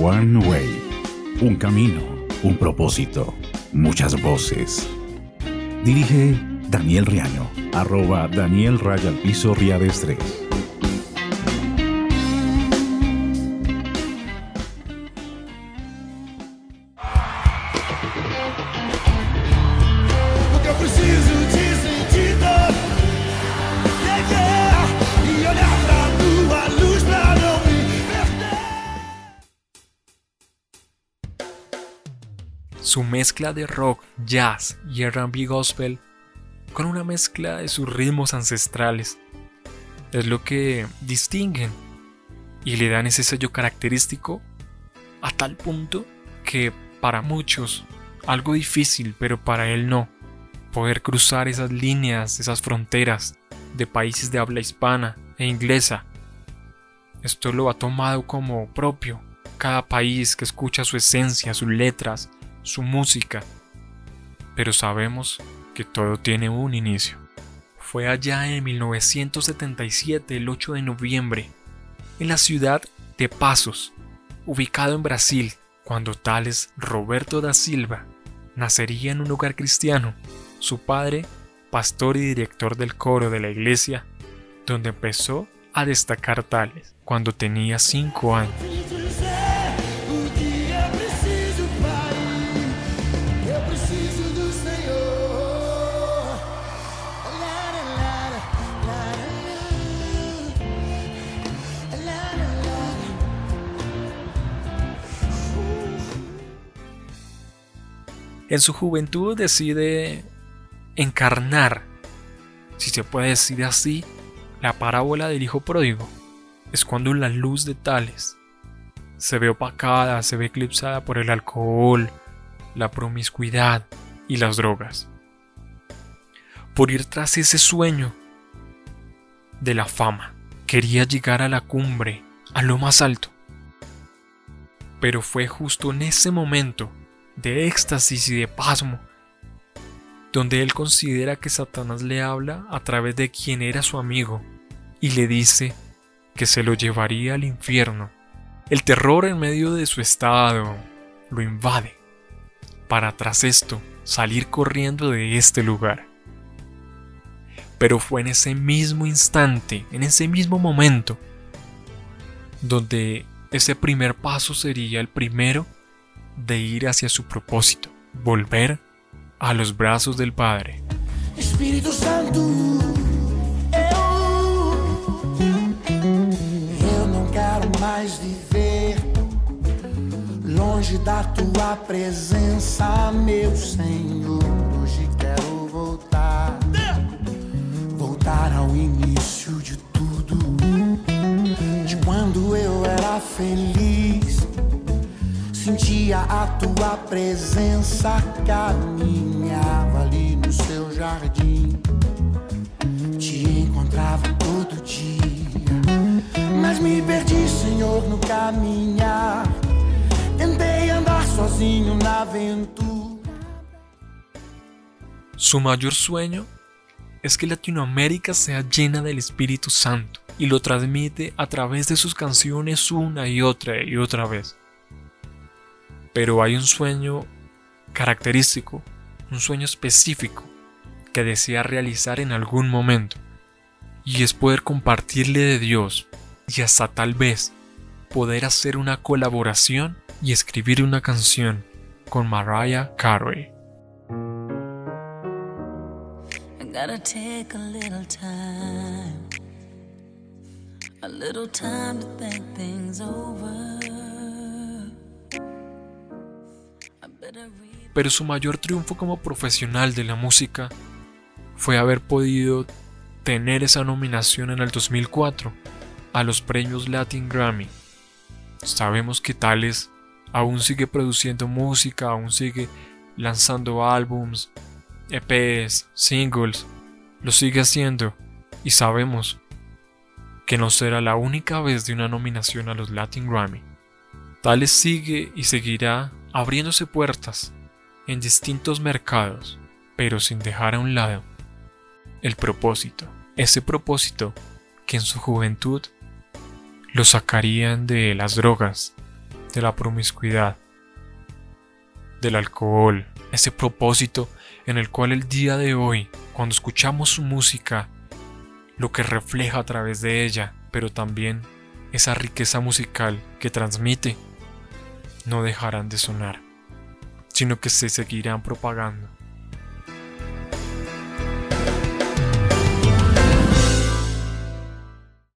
One Way. Un camino, un propósito, muchas voces. Dirige Daniel Riaño, arroba Daniel Raya al Piso Riades 3. Porque eu preciso Su mezcla de rock, jazz y RB gospel con una mezcla de sus ritmos ancestrales es lo que distinguen y le dan ese sello característico a tal punto que para muchos algo difícil, pero para él no, poder cruzar esas líneas, esas fronteras de países de habla hispana e inglesa. Esto lo ha tomado como propio cada país que escucha su esencia, sus letras, su música. Pero sabemos que todo tiene un inicio. Fue allá en 1977, el 8 de noviembre, en la ciudad de Pasos, ubicado en Brasil, cuando Tales Roberto da Silva nacería en un hogar cristiano. Su padre, pastor y director del coro de la iglesia, donde empezó a destacar Tales cuando tenía 5 años. En su juventud decide encarnar, si se puede decir así, la parábola del hijo pródigo. Es cuando la luz de Tales se ve opacada, se ve eclipsada por el alcohol, la promiscuidad y las drogas. Por ir tras ese sueño de la fama, quería llegar a la cumbre, a lo más alto. Pero fue justo en ese momento de éxtasis y de pasmo, donde él considera que Satanás le habla a través de quien era su amigo y le dice que se lo llevaría al infierno. El terror en medio de su estado lo invade para tras esto salir corriendo de este lugar. Pero fue en ese mismo instante, en ese mismo momento, donde ese primer paso sería el primero de ir hacia su propósito, volver a los brazos del Padre. Espírito Santo, eu, eu não quero mais viver longe da tua presença, meu Senhor. Hoje quero voltar, voltar ao início de tudo, de quando eu era feliz. Sentia a tua presença, caminhava ali no seu jardim. Te encontrava todo dia, mas me perdi, Senhor, no caminhar. Tentei andar sozinho na aventura. Su mayor sueño es que Latinoamérica sea llena del Espíritu Santo y lo transmite a través de sus canciones una y otra y otra vez. Pero hay un sueño característico, un sueño específico que desea realizar en algún momento y es poder compartirle de Dios y hasta tal vez poder hacer una colaboración y escribir una canción con Mariah Carey. Gotta take a little time, a little time to think things over. Pero su mayor triunfo como profesional de la música fue haber podido tener esa nominación en el 2004 a los premios Latin Grammy. Sabemos que Tales aún sigue produciendo música, aún sigue lanzando álbums, EPs, singles, lo sigue haciendo y sabemos que no será la única vez de una nominación a los Latin Grammy. Tales sigue y seguirá abriéndose puertas en distintos mercados, pero sin dejar a un lado el propósito, ese propósito que en su juventud lo sacarían de las drogas, de la promiscuidad, del alcohol, ese propósito en el cual el día de hoy, cuando escuchamos su música, lo que refleja a través de ella, pero también esa riqueza musical que transmite, no dejarán de sonar, sino que se seguirán propagando